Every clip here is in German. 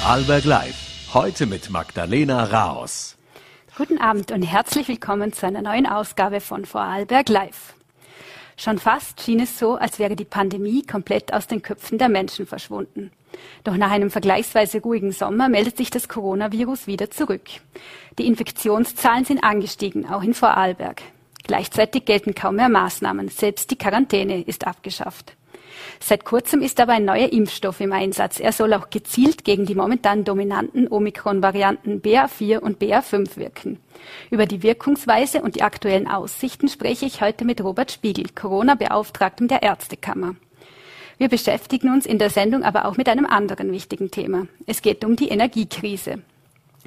Vorarlberg Live. Heute mit Magdalena Raos. Guten Abend und herzlich willkommen zu einer neuen Ausgabe von Vorarlberg Live. Schon fast schien es so, als wäre die Pandemie komplett aus den Köpfen der Menschen verschwunden. Doch nach einem vergleichsweise ruhigen Sommer meldet sich das Coronavirus wieder zurück. Die Infektionszahlen sind angestiegen, auch in Vorarlberg. Gleichzeitig gelten kaum mehr Maßnahmen, selbst die Quarantäne ist abgeschafft. Seit kurzem ist aber ein neuer Impfstoff im Einsatz. Er soll auch gezielt gegen die momentan dominanten Omikron-Varianten BA4 und BA5 wirken. Über die Wirkungsweise und die aktuellen Aussichten spreche ich heute mit Robert Spiegel, Corona-Beauftragtem der Ärztekammer. Wir beschäftigen uns in der Sendung aber auch mit einem anderen wichtigen Thema. Es geht um die Energiekrise.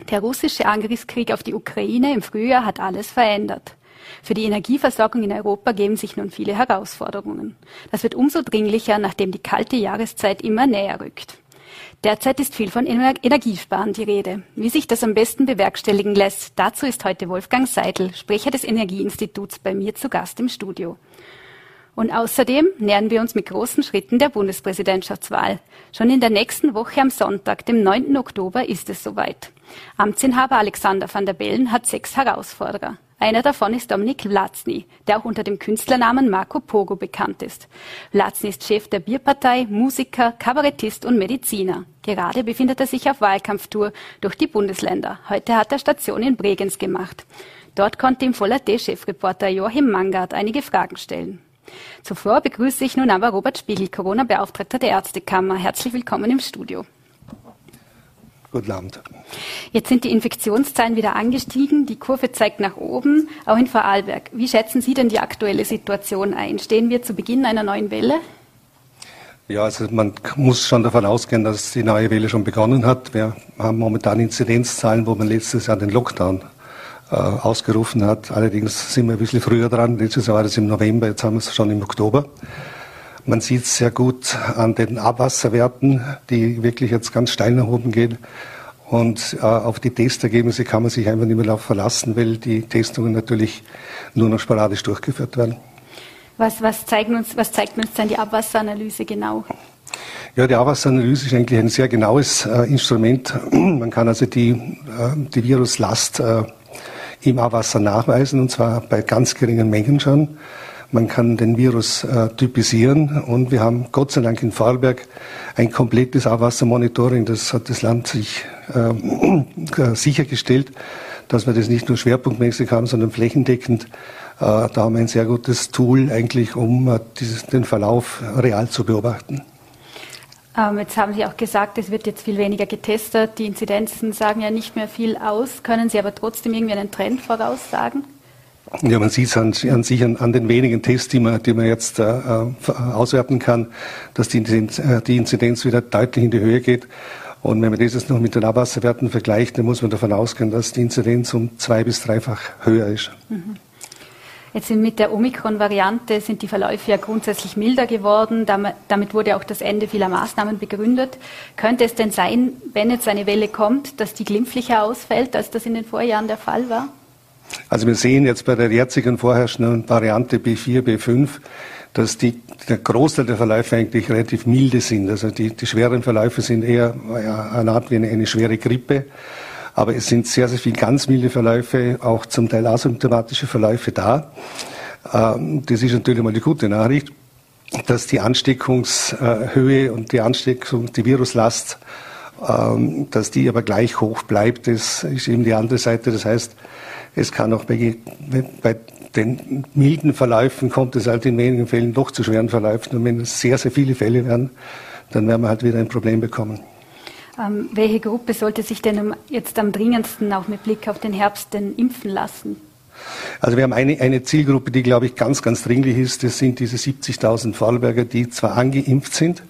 Der russische Angriffskrieg auf die Ukraine im Frühjahr hat alles verändert. Für die Energieversorgung in Europa geben sich nun viele Herausforderungen. Das wird umso dringlicher, nachdem die kalte Jahreszeit immer näher rückt. Derzeit ist viel von Energiesparen die Rede. Wie sich das am besten bewerkstelligen lässt, dazu ist heute Wolfgang Seidel, Sprecher des Energieinstituts, bei mir zu Gast im Studio. Und außerdem nähern wir uns mit großen Schritten der Bundespräsidentschaftswahl. Schon in der nächsten Woche am Sonntag, dem 9. Oktober, ist es soweit. Amtsinhaber Alexander van der Bellen hat sechs Herausforderer. Einer davon ist Dominik Vlatzny, der auch unter dem Künstlernamen Marco Pogo bekannt ist. Vlatzny ist Chef der Bierpartei, Musiker, Kabarettist und Mediziner. Gerade befindet er sich auf Wahlkampftour durch die Bundesländer. Heute hat er Station in Bregenz gemacht. Dort konnte ihm Voller T-Chefreporter Joachim Mangard einige Fragen stellen. Zuvor begrüße ich nun aber Robert Spiegel, Corona-Beauftragter der Ärztekammer. Herzlich willkommen im Studio. Guten Abend. Jetzt sind die Infektionszahlen wieder angestiegen. Die Kurve zeigt nach oben, auch in Vorarlberg. Wie schätzen Sie denn die aktuelle Situation ein? Stehen wir zu Beginn einer neuen Welle? Ja, also man muss schon davon ausgehen, dass die neue Welle schon begonnen hat. Wir haben momentan Inzidenzzahlen, wo man letztes Jahr den Lockdown äh, ausgerufen hat. Allerdings sind wir ein bisschen früher dran. Letztes Jahr war das im November, jetzt haben wir es schon im Oktober. Man sieht es sehr gut an den Abwasserwerten, die wirklich jetzt ganz steil nach oben gehen. Und äh, auf die Testergebnisse kann man sich einfach nicht mehr verlassen, weil die Testungen natürlich nur noch sporadisch durchgeführt werden. Was, was, zeigen uns, was zeigt uns dann die Abwasseranalyse genau? Ja, die Abwasseranalyse ist eigentlich ein sehr genaues äh, Instrument. Man kann also die, äh, die Viruslast äh, im Abwasser nachweisen, und zwar bei ganz geringen Mengen schon. Man kann den Virus äh, typisieren und wir haben Gott sei Dank in Vorarlberg ein komplettes Abwassermonitoring. Das hat das Land sich äh, sichergestellt, dass wir das nicht nur schwerpunktmäßig haben, sondern flächendeckend. Äh, da haben wir ein sehr gutes Tool eigentlich, um äh, dieses, den Verlauf real zu beobachten. Ähm, jetzt haben Sie auch gesagt, es wird jetzt viel weniger getestet. Die Inzidenzen sagen ja nicht mehr viel aus. Können Sie aber trotzdem irgendwie einen Trend voraussagen? Ja, man sieht es an, an, sich an, an, den wenigen Tests, die man, die man jetzt äh, äh auswerten kann, dass die, äh, die Inzidenz wieder deutlich in die Höhe geht. Und wenn man das noch mit den Abwasserwerten vergleicht, dann muss man davon ausgehen, dass die Inzidenz um zwei bis dreifach höher ist. Mhm. Jetzt sind mit der Omikron-Variante sind die Verläufe ja grundsätzlich milder geworden. Damit wurde auch das Ende vieler Maßnahmen begründet. Könnte es denn sein, wenn jetzt eine Welle kommt, dass die glimpflicher ausfällt, als das in den Vorjahren der Fall war? Also wir sehen jetzt bei der jetzigen vorherrschenden Variante B4, B5, dass die, der Großteil der Verläufe eigentlich relativ milde sind. Also die, die schweren Verläufe sind eher eine Art wie eine, eine schwere Grippe. Aber es sind sehr, sehr viele ganz milde Verläufe, auch zum Teil asymptomatische Verläufe da. Ähm, das ist natürlich mal die gute Nachricht, dass die Ansteckungshöhe und die Ansteckung, die Viruslast, ähm, dass die aber gleich hoch bleibt. Das ist eben die andere Seite. Das heißt, es kann auch bei, bei den milden Verläufen kommt es halt in wenigen Fällen doch zu schweren Verläufen. Und wenn es sehr, sehr viele Fälle werden, dann werden wir halt wieder ein Problem bekommen. Ähm, welche Gruppe sollte sich denn jetzt am dringendsten auch mit Blick auf den Herbst denn impfen lassen? Also wir haben eine, eine Zielgruppe, die, glaube ich, ganz, ganz dringlich ist. Das sind diese 70.000 Vorarlberger, die zwar angeimpft sind,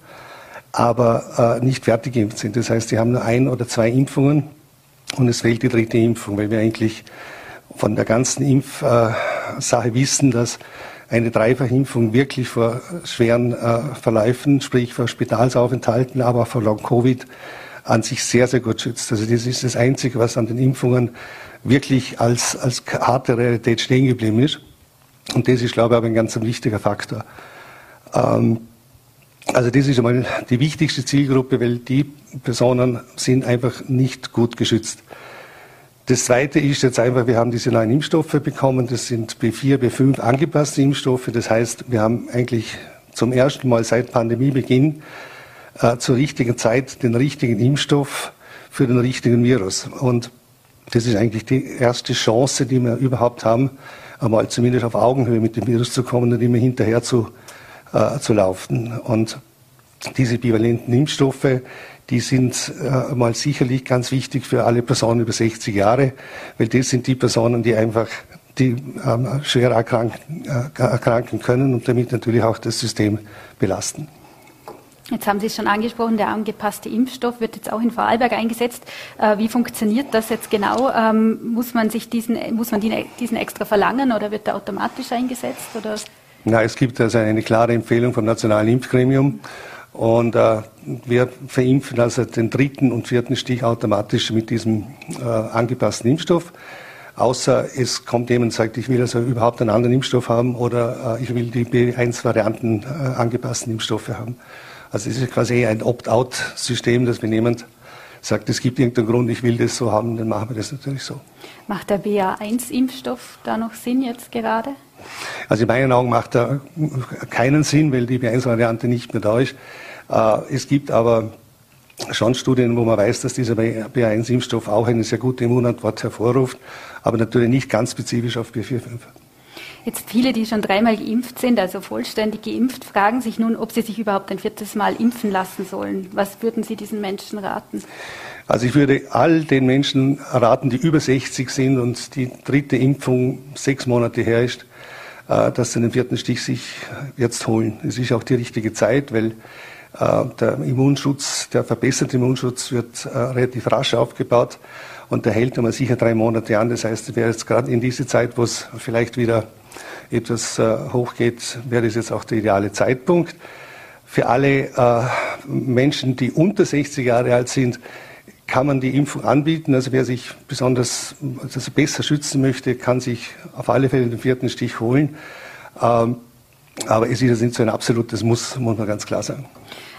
aber äh, nicht fertig geimpft sind. Das heißt, sie haben nur ein oder zwei Impfungen und es fehlt die dritte Impfung, weil wir eigentlich von der ganzen Impfsache wissen, dass eine Dreifachimpfung wirklich vor schweren äh, Verläufen, sprich vor Spitalsaufenthalten, aber auch vor Long-Covid an sich sehr, sehr gut schützt. Also das ist das Einzige, was an den Impfungen wirklich als, als harte Realität stehen geblieben ist. Und das ist, glaube ich, aber ein ganz wichtiger Faktor. Ähm, Also das ist einmal die wichtigste Zielgruppe, weil die Personen sind einfach nicht gut geschützt. Das Zweite ist jetzt einfach, wir haben diese neuen Impfstoffe bekommen. Das sind B4, B5 angepasste Impfstoffe. Das heißt, wir haben eigentlich zum ersten Mal seit Pandemiebeginn äh, zur richtigen Zeit den richtigen Impfstoff für den richtigen Virus. Und das ist eigentlich die erste Chance, die wir überhaupt haben, einmal zumindest auf Augenhöhe mit dem Virus zu kommen und immer hinterher zu, äh, zu laufen. Und diese bivalenten Impfstoffe, die sind äh, mal sicherlich ganz wichtig für alle Personen über 60 Jahre, weil das sind die Personen, die einfach die ähm, schwer erkranken, äh, erkranken können und damit natürlich auch das System belasten. Jetzt haben Sie es schon angesprochen, der angepasste Impfstoff wird jetzt auch in Vorarlberg eingesetzt. Äh, wie funktioniert das jetzt genau? Ähm, muss man sich diesen, muss man diesen extra verlangen oder wird der automatisch eingesetzt? Oder? Na, es gibt also eine klare Empfehlung vom Nationalen Impfgremium. Und äh, wir verimpfen also den dritten und vierten Stich automatisch mit diesem äh, angepassten Impfstoff. Außer es kommt jemand und sagt, ich will also überhaupt einen anderen Impfstoff haben oder äh, ich will die B1-Varianten äh, angepassten Impfstoffe haben. Also es ist quasi ein Opt-out-System, dass wenn jemand sagt, es gibt irgendeinen Grund, ich will das so haben, dann machen wir das natürlich so. Macht der BA1-Impfstoff da noch Sinn jetzt gerade? Also in meinen Augen macht er keinen Sinn, weil die B1-Variante nicht mehr da ist. Äh, es gibt aber schon Studien, wo man weiß, dass dieser B1-Impfstoff auch eine sehr gute Immunantwort hervorruft, aber natürlich nicht ganz spezifisch auf B45. Jetzt viele, die schon dreimal geimpft sind, also vollständig geimpft, fragen sich nun, ob sie sich überhaupt ein viertes Mal impfen lassen sollen. Was würden Sie diesen Menschen raten? Also ich würde all den Menschen raten, die über 60 sind und die dritte Impfung sechs Monate her ist, äh, dass sie den vierten Stich sich jetzt holen. Es ist auch die richtige Zeit, weil der Immunschutz, der verbesserte Immunschutz wird äh, relativ rasch aufgebaut und der hält einmal sicher drei Monate an. Das heißt, wäre jetzt gerade in diese Zeit, wo es vielleicht wieder etwas äh, hochgeht, wäre das jetzt auch der ideale Zeitpunkt. Für alle äh, Menschen, die unter 60 Jahre alt sind, kann man die Impfung anbieten. Also wer sich besonders also besser schützen möchte, kann sich auf alle Fälle den vierten Stich holen. Ähm, aber es ist jetzt nicht so ein absolutes Muss, muss man ganz klar sagen.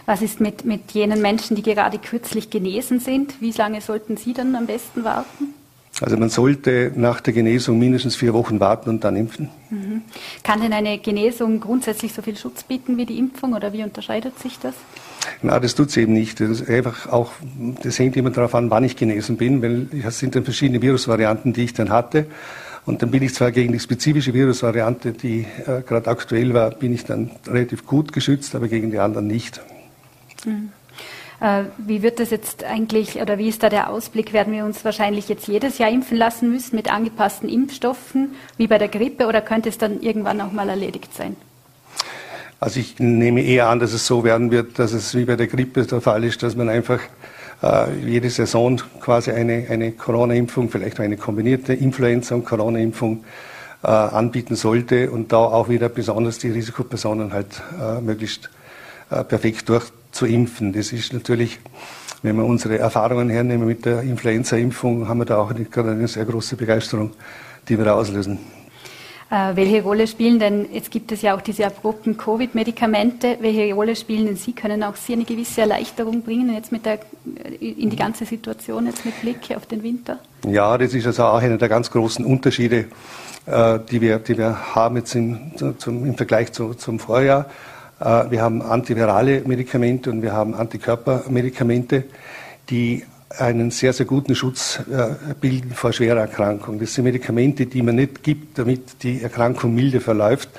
Was ist mit, mit jenen Menschen, die gerade kürzlich genesen sind? Wie lange sollten Sie dann am besten warten? Also man sollte nach der Genesung mindestens vier Wochen warten und dann impfen. Mhm. Kann denn eine Genesung grundsätzlich so viel Schutz bieten wie die Impfung oder wie unterscheidet sich das? Na, das tut sie eben nicht. Das ist einfach auch, das hängt immer darauf an, wann ich genesen bin, weil es sind dann verschiedene Virusvarianten, die ich dann hatte. Und dann bin ich zwar gegen die spezifische Virusvariante, die äh, gerade aktuell war, bin ich dann relativ gut geschützt, aber gegen die anderen nicht. Mhm. Wie wird das jetzt eigentlich oder wie ist da der Ausblick? Werden wir uns wahrscheinlich jetzt jedes Jahr impfen lassen müssen mit angepassten Impfstoffen, wie bei der Grippe, oder könnte es dann irgendwann auch mal erledigt sein? Also ich nehme eher an, dass es so werden wird, dass es wie bei der Grippe der Fall ist, dass man einfach äh, jede Saison quasi eine, eine Corona-Impfung, vielleicht eine kombinierte Influenza- und Corona-Impfung äh, anbieten sollte und da auch wieder besonders die Risikopersonen halt äh, möglichst perfekt durch zu impfen. Das ist natürlich, wenn wir unsere Erfahrungen hernehmen mit der Influenza-Impfung, haben wir da auch eine, eine sehr große Begeisterung, die wir da auslösen. Äh, welche Rolle spielen denn, jetzt gibt es ja auch diese abrupten Covid-Medikamente, welche Rolle spielen denn Sie? Können auch Sie eine gewisse Erleichterung bringen jetzt mit der, in die ganze Situation jetzt mit Blick auf den Winter? Ja, das ist also auch einer der ganz großen Unterschiede, äh, die, wir, die wir haben jetzt im, zum, im Vergleich zu, zum Vorjahr. Äh, wir haben antivirale Medikamente und wir haben Antikörpermedikamente, die einen sehr, sehr guten Schutz äh, bilden vor schwerer Erkrankung. Das sind Medikamente, die man nicht gibt, damit die Erkrankung milde verläuft,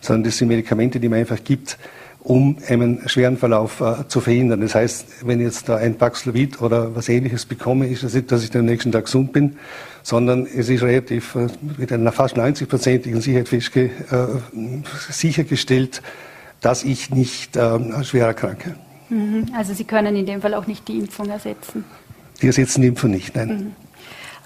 sondern das sind Medikamente, die man einfach gibt, um einen schweren Verlauf äh, zu verhindern. Das heißt, wenn ich jetzt da ein Paxlovid oder was ähnliches bekomme, ist das nicht, dass ich den nächsten Tag gesund bin, sondern es ist relativ mit einer fast 90-prozentigen Sicherheit sichergestellt, dass ich nicht äh, schwer erkranke. Mhm. Also Sie können in dem Fall auch nicht die Impfung ersetzen? Die ersetzen die Impfung nicht, nein. Mhm.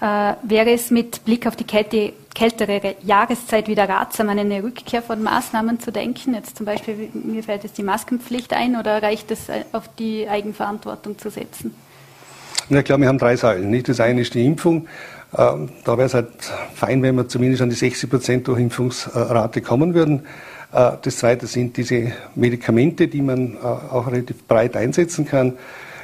Äh, wäre es mit Blick auf die Kälte, kältere Jahreszeit wieder ratsam, an eine Rückkehr von Maßnahmen zu denken? Jetzt zum Beispiel, mir fällt jetzt die Maskenpflicht ein oder reicht es, äh, auf die Eigenverantwortung zu setzen? Ja klar, wir haben drei Säulen. Nicht? Das eine ist die Impfung. Ähm, da wäre es halt fein, wenn wir zumindest an die 60 Prozent Durchimpfungsrate kommen würden. Äh, das zweite sind diese Medikamente, die man äh, auch relativ breit einsetzen kann.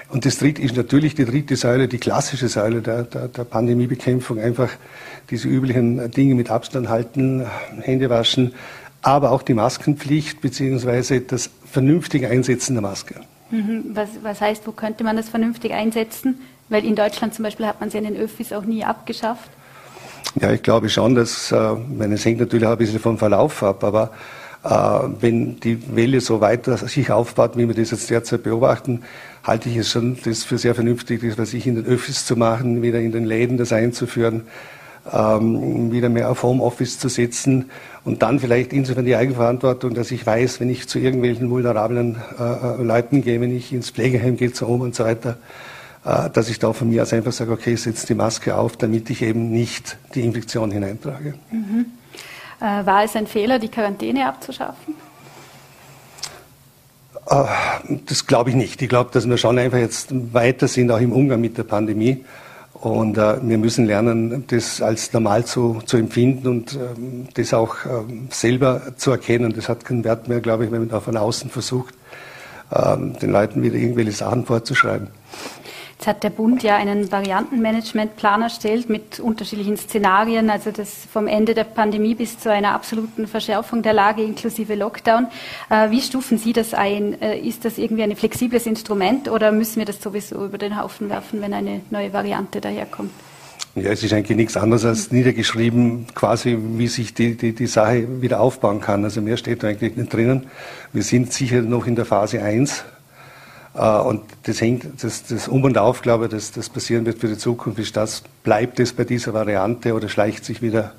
Und das dritte ist natürlich die dritte Säule, die klassische Säule der, der, der Pandemiebekämpfung, einfach diese üblichen Dinge mit Abstand halten, Hände waschen, aber auch die Maskenpflicht beziehungsweise das vernünftige Einsetzen der Maske. Mhm. Was, was heißt, wo könnte man das vernünftig einsetzen? Weil in Deutschland zum Beispiel hat man ja in den Öffis auch nie abgeschafft. Ja, ich glaube schon, dass, äh, meine, es hängt natürlich auch ein bisschen vom Verlauf ab, aber wenn die Welle so weiter sich aufbaut, wie wir das jetzt derzeit beobachten, halte ich es schon das für sehr vernünftig, das was ich in den Öffis zu machen, wieder in den Läden das einzuführen, ähm, wieder mehr auf Homeoffice zu setzen und dann vielleicht insofern die Eigenverantwortung, dass ich weiß, wenn ich zu irgendwelchen vulnerablen äh, äh Leuten gehe, wenn ich ins Pflegeheim gehe, zu Oma und so weiter, äh, dass ich da von mir aus einfach sage, okay, setze die Maske auf, damit ich eben nicht die Infektion hineintrage. Mhm. Äh, war es ein Fehler, die Quarantäne abzuschaffen? Äh, das glaube ich nicht. Ich glaube, dass wir schon einfach jetzt weiter sind, auch im Umgang mit der Pandemie. Und äh, wir müssen lernen, das als normal zu, zu empfinden und ähm, das auch ähm, selber zu erkennen. Das hat keinen Wert mehr, glaube ich, wenn man da von außen versucht, ähm, den Leuten wieder irgendwelche Sachen vorzuschreiben. Jetzt hat der Bund ja einen Variantenmanagementplan erstellt mit unterschiedlichen Szenarien, also das vom Ende der Pandemie bis zu einer absoluten Verschärfung der Lage inklusive Lockdown. Äh, wie stufen Sie das ein? Äh, ist das irgendwie ein flexibles Instrument oder müssen wir das sowieso über den Haufen werfen, wenn eine neue Variante daherkommt? Ja, es ist eigentlich nichts anderes als niedergeschrieben, quasi wie sich die, die, die Sache wieder aufbauen kann. Also mehr steht da eigentlich nicht drinnen. Wir sind sicher noch in der Phase 1 äh, und das hängt, das, das Um und Auf, glaube ich, das, das passieren wird für die Zukunft, ist das, bleibt es bei dieser Variante oder schleicht sich wieder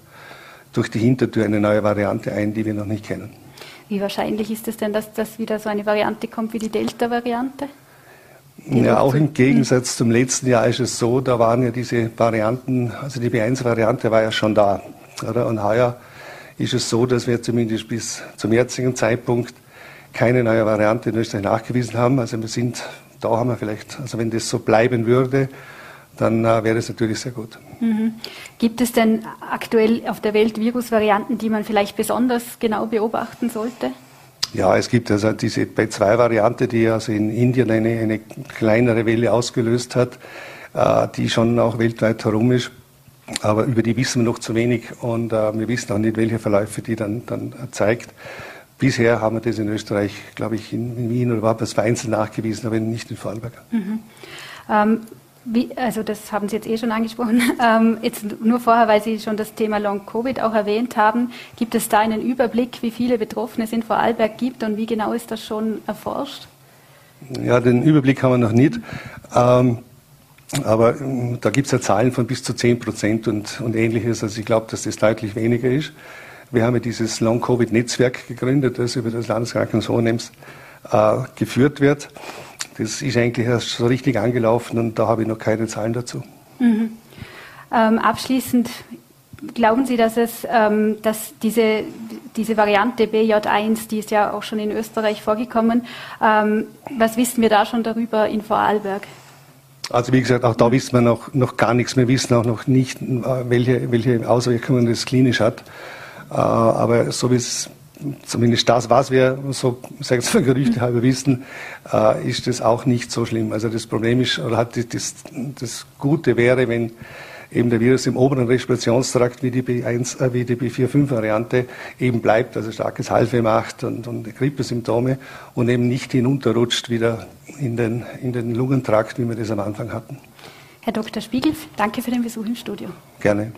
durch die Hintertür eine neue Variante ein, die wir noch nicht kennen. Wie wahrscheinlich ist es denn, dass das wieder so eine Variante kommt wie die Delta-Variante? Ja, auch im Gegensatz zum letzten Jahr ist es so, da waren ja diese Varianten, also die B1-Variante war ja schon da. Oder? Und heuer ist es so, dass wir zumindest bis zum jetzigen Zeitpunkt keine neue Variante in Österreich nachgewiesen haben. Also wir sind, da haben wir vielleicht, also wenn das so bleiben würde, dann äh, wäre es natürlich sehr gut. Mhm. Gibt es denn aktuell auf der Welt Virusvarianten, die man vielleicht besonders genau beobachten sollte? Ja, es gibt also diese B2-Variante, die also in Indien eine, eine kleinere Welle ausgelöst hat, äh, die schon auch weltweit herum ist. Aber über die wissen wir noch zu wenig und äh, wir wissen auch nicht, welche Verläufe die dann, dann zeigt. Bisher haben wir das in Österreich, glaube ich, in, Wien oder überhaupt als vereinzelt nachgewiesen, aber nicht in Vorarlberg. Mhm. Ähm, wie, also das haben Sie jetzt eh schon angesprochen. Ähm, jetzt nur vorher, weil Sie schon das Thema Long Covid auch erwähnt haben, gibt es da einen Überblick, wie viele Betroffene es in Vorarlberg gibt und wie genau ist das schon erforscht? Ja, den Überblick haben wir noch nicht. Ähm, aber ähm, da gibt es ja Zahlen von bis zu 10 Prozent und, und ähnliches. Also ich glaube, dass das deutlich weniger ist. Wir haben ja dieses Long-Covid-Netzwerk gegründet, das über das Landeskrankenhaus Hohenems äh, geführt wird. Das ist eigentlich erst so richtig angelaufen und da habe ich noch keine Zahlen dazu. Mhm. Ähm, abschließend, glauben Sie, dass, es, ähm, dass diese, diese Variante BJ1, die ist ja auch schon in Österreich vorgekommen, ähm, was wissen wir da schon darüber in Vorarlberg? Also wie gesagt, auch da wissen wir noch, noch gar nichts. Wir wissen auch noch nicht, äh, welche, welche Auswirkungen das klinisch hat. Äh, aber so wie es zumindest das, was wir so, sagen wir Gerüchte halber wissen, äh, ist das auch nicht so schlimm. Also das Problem ist, oder hat das, das Gute wäre, wenn eben der Virus im oberen Respirationstrakt wie die B1, äh, wie die B4-5-Variante eben bleibt, also starkes Halsweh macht und, und Grippesymptome und eben nicht hinunterrutscht wieder in den, in den Lungentrakt, wie wir das am Anfang hatten. Herr Dr. Spiegel, danke für den Besuch im Studio. Gerne.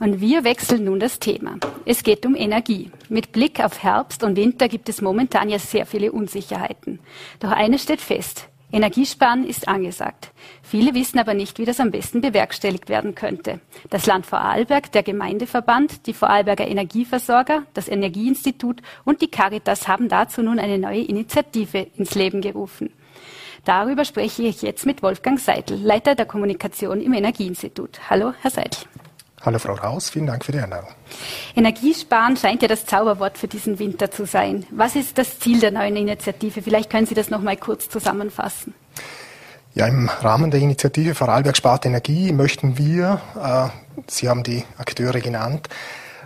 Und wir wechseln nun das Thema. Es geht um Energie. Mit Blick auf Herbst und Winter gibt es momentan ja sehr viele Unsicherheiten. Doch eines steht fest. Energiesparen ist angesagt. Viele wissen aber nicht, wie das am besten bewerkstelligt werden könnte. Das Land Vorarlberg, der Gemeindeverband, die Vorarlberger Energieversorger, das Energieinstitut und die Caritas haben dazu nun eine neue Initiative ins Leben gerufen. Darüber spreche ich jetzt mit Wolfgang Seidel, Leiter der Kommunikation im Energieinstitut. Hallo, Herr Seidel. Hallo Frau Raus, vielen Dank für die Einladung. Energiesparen scheint ja das Zauberwort für diesen Winter zu sein. Was ist das Ziel der neuen Initiative? Vielleicht können Sie das noch mal kurz zusammenfassen. Ja, im Rahmen der Initiative Vorarlberg spart Energie möchten wir, äh, Sie haben die Akteure genannt,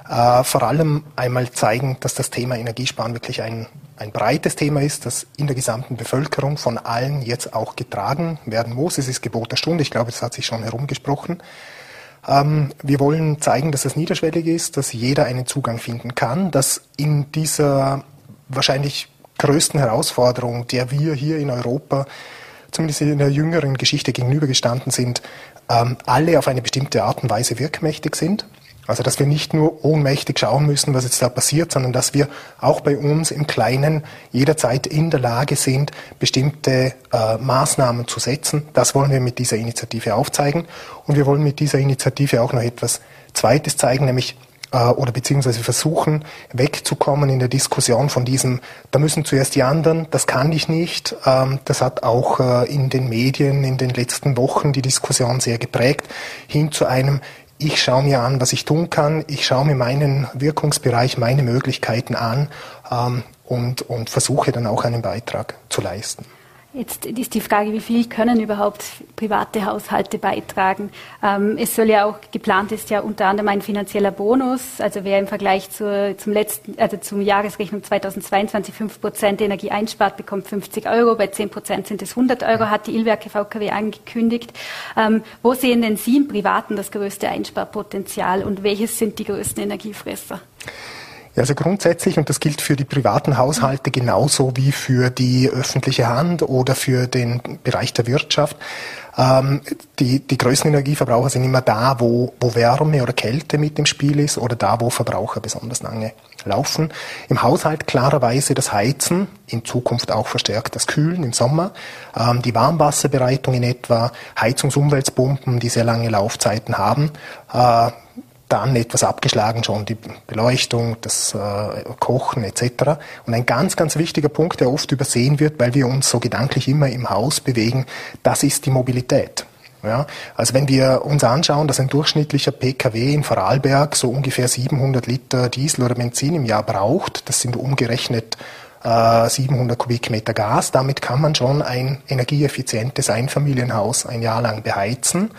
Äh, vor allem einmal zeigen, dass das Thema Energiesparen wirklich ein, ein breites Thema ist, das in der gesamten Bevölkerung von allen jetzt auch getragen werden muss. Es ist Gebot der Stunde. Ich glaube, das hat sich schon herumgesprochen. Ähm, wir wollen zeigen, dass es niederschwellig ist, dass jeder einen Zugang finden kann, dass in dieser wahrscheinlich größten Herausforderung, der wir hier in Europa zumindest in der jüngeren Geschichte gegenübergestanden sind, ähm, alle auf eine bestimmte Art und Weise wirkmächtig sind. Also dass wir nicht nur ohnmächtig schauen müssen, was jetzt da passiert, sondern dass wir auch bei uns im Kleinen jederzeit in der Lage sind, bestimmte äh, Maßnahmen zu setzen. Das wollen wir mit dieser Initiative aufzeigen. Und wir wollen mit dieser Initiative auch noch etwas Zweites zeigen, nämlich äh, oder beziehungsweise versuchen, wegzukommen in der Diskussion von diesem, da müssen zuerst die anderen, das kann ich nicht. Ähm, das hat auch äh, in den Medien in den letzten Wochen die Diskussion sehr geprägt, hin zu einem, ich schaue mir an, was ich tun kann, ich schaue mir meinen Wirkungsbereich, meine Möglichkeiten an ähm, und, und versuche dann auch einen Beitrag zu leisten. Jetzt ist die Frage, wie viel können überhaupt private Haushalte beitragen? Ähm, es soll ja auch geplant ist ja unter anderem ein finanzieller Bonus. Also wer im Vergleich zur, zum letzten, also zum Jahresrechnung 2022 5 Prozent Energie einspart, bekommt 50 Euro. Bei 10 Prozent sind es 100 Euro, hat die Ilwerke VKW angekündigt. Ähm, wo sehen denn Sie im Privaten das größte Einsparpotenzial und welches sind die größten Energiefresser? Ja, also grundsätzlich, und das gilt für die privaten Haushalte genauso wie für die öffentliche Hand oder für den Bereich der Wirtschaft, ähm, die, die größten Energieverbraucher sind immer da, wo, wo Wärme oder Kälte mit im Spiel ist oder da, wo Verbraucher besonders lange laufen. Im Haushalt klarerweise das Heizen, in Zukunft auch verstärkt das Kühlen im Sommer, ähm, die Warmwasserbereitung in etwa, Heizungsumweltpumpen, die sehr lange Laufzeiten haben. Äh, dann etwas abgeschlagen schon die Beleuchtung, das äh, Kochen etc. Und ein ganz, ganz wichtiger Punkt, der oft übersehen wird, weil wir uns so gedanklich immer im Haus bewegen, das ist die Mobilität. Ja, also wenn wir uns anschauen, dass ein durchschnittlicher PKW in Vorarlberg so ungefähr 700 Liter Diesel oder Benzin im Jahr braucht, das sind umgerechnet äh, 700 Kubikmeter Gas, damit kann man schon ein energieeffizientes Einfamilienhaus ein Jahr lang beheizen.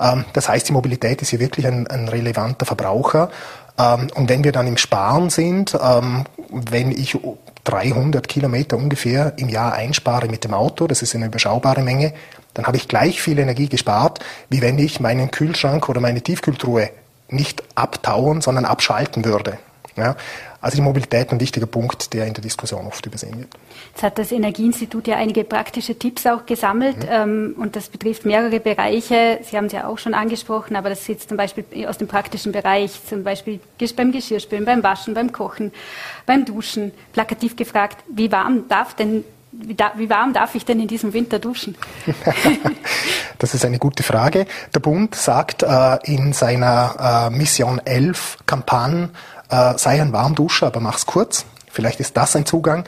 Ähm, das heißt, die Mobilität ist hier wirklich ein, ein relevanter Verbraucher. Ähm, und wenn wir dann im Sparen sind, ähm, wenn ich 300 Kilometer ungefähr im Jahr einspare mit dem Auto, das ist eine überschaubare Menge, dann habe ich gleich viel Energie gespart, wie wenn ich meinen Kühlschrank oder meine Tiefkühltruhe nicht abtauen, sondern abschalten würde. Ja, also die Mobilität ein wichtiger Punkt, der in der Diskussion oft übersehen wird. Jetzt hat das Energieinstitut ja einige praktische Tipps auch gesammelt mhm. ähm, und das betrifft mehrere Bereiche. Sie haben es ja auch schon angesprochen, aber das sitzt zum Beispiel aus dem praktischen Bereich, zum Beispiel beim Geschirrspülen, beim Waschen, beim Kochen, beim Duschen. Plakativ gefragt, wie warm darf denn wie, da, wie, warm darf ich denn in diesem Winter duschen? das ist eine gute Frage. Der Bund sagt äh, in seiner äh, Mission 11 Kampagne, äh, sei ein Warmduscher, aber mach's kurz. Vielleicht ist das ein Zugang.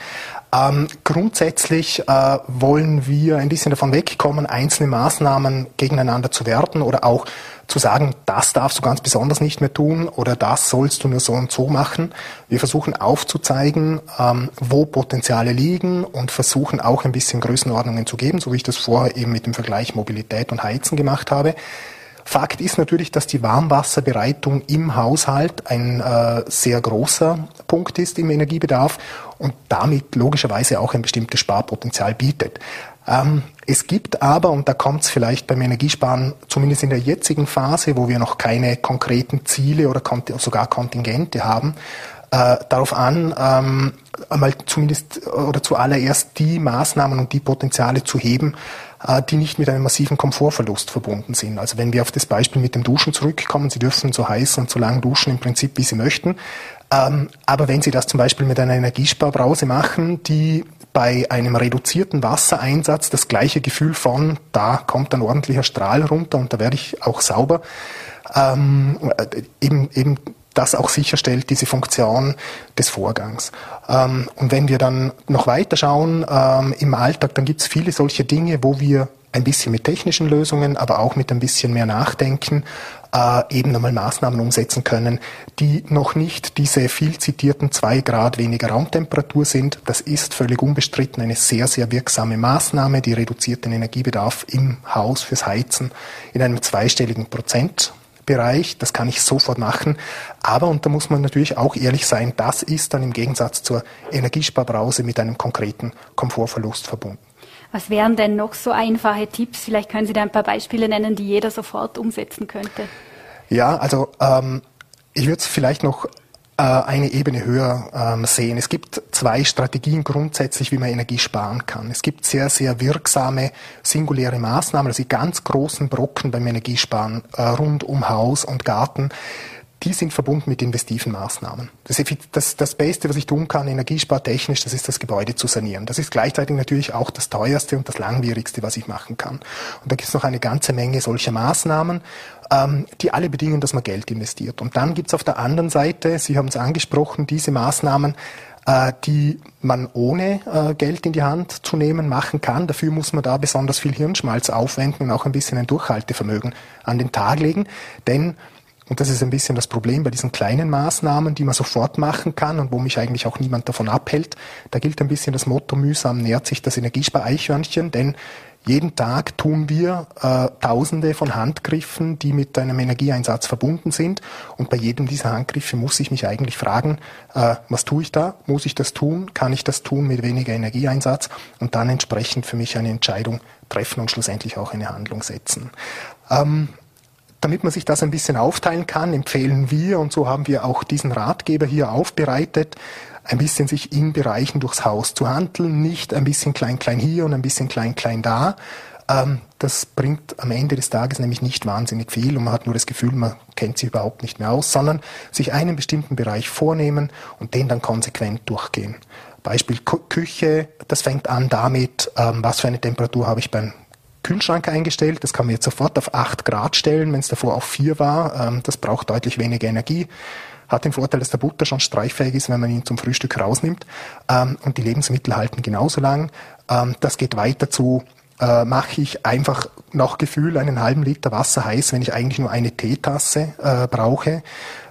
Ähm, grundsätzlich äh, wollen wir ein bisschen davon wegkommen, einzelne Maßnahmen gegeneinander zu werten oder auch zu sagen, das darfst du ganz besonders nicht mehr tun oder das sollst du nur so und so machen. Wir versuchen aufzuzeigen, ähm, wo Potenziale liegen und versuchen auch ein bisschen Größenordnungen zu geben, so wie ich das vorher eben mit dem Vergleich Mobilität und Heizen gemacht habe. Fakt ist natürlich, dass die Warmwasserbereitung im Haushalt ein äh, sehr großer Punkt ist im Energiebedarf und damit logischerweise auch ein bestimmtes Sparpotenzial bietet. Ähm, es gibt aber, und da kommt es vielleicht beim Energiesparen, zumindest in der jetzigen Phase, wo wir noch keine konkreten Ziele oder sogar Kontingente haben, äh, darauf an, ähm, einmal zumindest oder zuallererst die Maßnahmen und die Potenziale zu heben, äh, die nicht mit einem massiven Komfortverlust verbunden sind. Also wenn wir auf das Beispiel mit dem Duschen zurückkommen, Sie dürfen so heiß und so lang duschen im Prinzip, wie Sie möchten. Ähm, aber wenn Sie das zum Beispiel mit einer Energiesparbrause machen, die bei einem reduzierten Wassereinsatz das gleiche Gefühl von, da kommt ein ordentlicher Strahl runter und da werde ich auch sauber, ähm, äh, eben, eben das auch sicherstellt, diese Funktion des Vorgangs. Ähm, und wenn wir dann noch weiter schauen ähm, im Alltag, dann gibt es viele solche Dinge, wo wir ein bisschen mit technischen Lösungen, aber auch mit ein bisschen mehr Nachdenken äh, eben einmal Maßnahmen umsetzen können, die noch nicht diese viel zitierten zwei Grad weniger Raumtemperatur sind. Das ist völlig unbestritten eine sehr, sehr wirksame Maßnahme, die reduziert den Energiebedarf im Haus fürs Heizen in einem zweistelligen Prozent Bereich, das kann ich sofort machen. Aber, und da muss man natürlich auch ehrlich sein, das ist dann im Gegensatz zur Energiesparbrause mit einem konkreten Komfortverlust verbunden. Was wären denn noch so einfache Tipps? Vielleicht können Sie da ein paar Beispiele nennen, die jeder sofort umsetzen könnte. Ja, also ähm, ich würde es vielleicht noch eine Ebene höher ähm, sehen. Es gibt zwei Strategien grundsätzlich, wie man Energie sparen kann. Es gibt sehr, sehr wirksame singuläre Maßnahmen, also die ganz großen Brocken beim Energiesparen äh, rund um Haus und Garten die sind verbunden mit investiven Maßnahmen. Das, das, das Beste, was ich tun kann, energiespartechnisch, das ist das Gebäude zu sanieren. Das ist gleichzeitig natürlich auch das teuerste und das langwierigste, was ich machen kann. Und da gibt es noch eine ganze Menge solcher Maßnahmen ähm, die alle bedingen, dass man Geld investiert. Und dann gibt es auf der anderen Seite, Sie haben es angesprochen, diese Maßnahmen, äh, die man ohne äh, Geld in die Hand zu nehmen machen kann. Dafür muss man da besonders viel Hirnschmalz aufwenden und auch ein bisschen ein Durchhaltevermögen an den Tag legen. Denn und das ist ein bisschen das Problem bei diesen kleinen Maßnahmen, die man sofort machen kann und wo mich eigentlich auch niemand davon abhält. Da gilt ein bisschen das Motto, mühsam nährt sich das Energiespareichhörnchen, denn jeden Tag tun wir äh, Tausende von Handgriffen, die mit einem Energieeinsatz verbunden sind. Und bei jedem dieser Handgriffe muss ich mich eigentlich fragen, äh, was tue ich da? Muss ich das tun? Kann ich das tun mit weniger Energieeinsatz? Und dann entsprechend für mich eine Entscheidung treffen und schlussendlich auch eine Handlung setzen. Ähm, damit man sich das ein bisschen aufteilen kann, empfehlen wir, und so haben wir auch diesen Ratgeber hier aufbereitet, ein bisschen sich in Bereichen durchs Haus zu handeln, nicht ein bisschen klein, klein hier und ein bisschen klein, klein da. Ähm, das bringt am Ende des Tages nämlich nicht wahnsinnig viel und man hat nur das Gefühl, man kennt sich überhaupt nicht mehr aus, sondern sich einen bestimmten Bereich vornehmen und den dann konsequent durchgehen. Beispiel Küche, das fängt an damit, ähm, was für eine Temperatur habe ich beim Kühlschrank eingestellt. Das kann man jetzt sofort auf 8 Grad stellen, wenn es davor auf 4 war. Ähm, das braucht deutlich weniger Energie hat den Vorteil, dass der Butter schon streichfähig ist, wenn man ihn zum Frühstück rausnimmt. Ähm, und die Lebensmittel halten genauso lang. Ähm, das geht weiter zu äh, mache ich einfach nach Gefühl einen halben Liter Wasser heiß, wenn ich eigentlich nur eine Teetasse äh, brauche.